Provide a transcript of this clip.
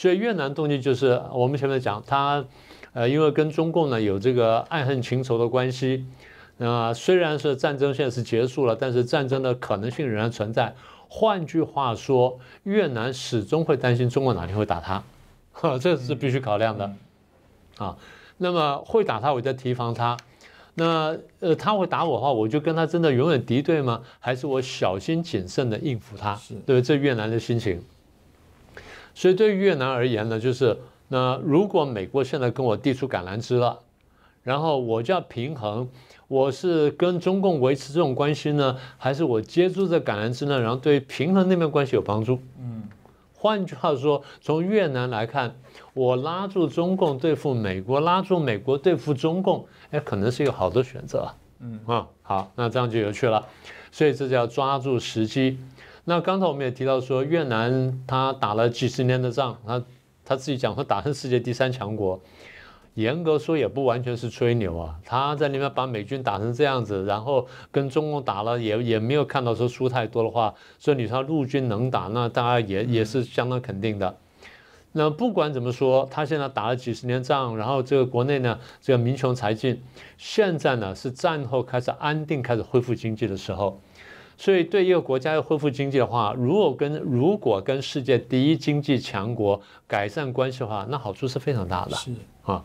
所以越南动机就是我们前面讲，他呃因为跟中共呢有这个爱恨情仇的关系，那虽然是战争现在是结束了，但是战争的可能性仍然存在。换句话说，越南始终会担心中国哪天会打他，哈，这是必须考量的，啊，那么会打他，我就提防他。那呃，他会打我的话，我就跟他真的永远敌对吗？还是我小心谨慎的应付他？是对这越南的心情。所以对于越南而言呢，就是那如果美国现在跟我递出橄榄枝了，然后我就要平衡。我是跟中共维持这种关系呢，还是我接住这橄榄枝呢？然后对平衡那边关系有帮助？嗯，换句话说，从越南来看，我拉住中共对付美国，拉住美国对付中共，哎，可能是一个好的选择。嗯啊，好，那这样就有趣了。所以这叫抓住时机。那刚才我们也提到说，越南他打了几十年的仗，他他自己讲说打成世界第三强国。严格说也不完全是吹牛啊，他在那边把美军打成这样子，然后跟中共打了也也没有看到说输太多的话，所以你说陆军能打，那大家也也是相当肯定的。那不管怎么说，他现在打了几十年仗，然后这个国内呢这个民穷财尽，现在呢是战后开始安定、开始恢复经济的时候，所以对一个国家要恢复经济的话，如果跟如果跟世界第一经济强国改善关系的话，那好处是非常大的。是啊。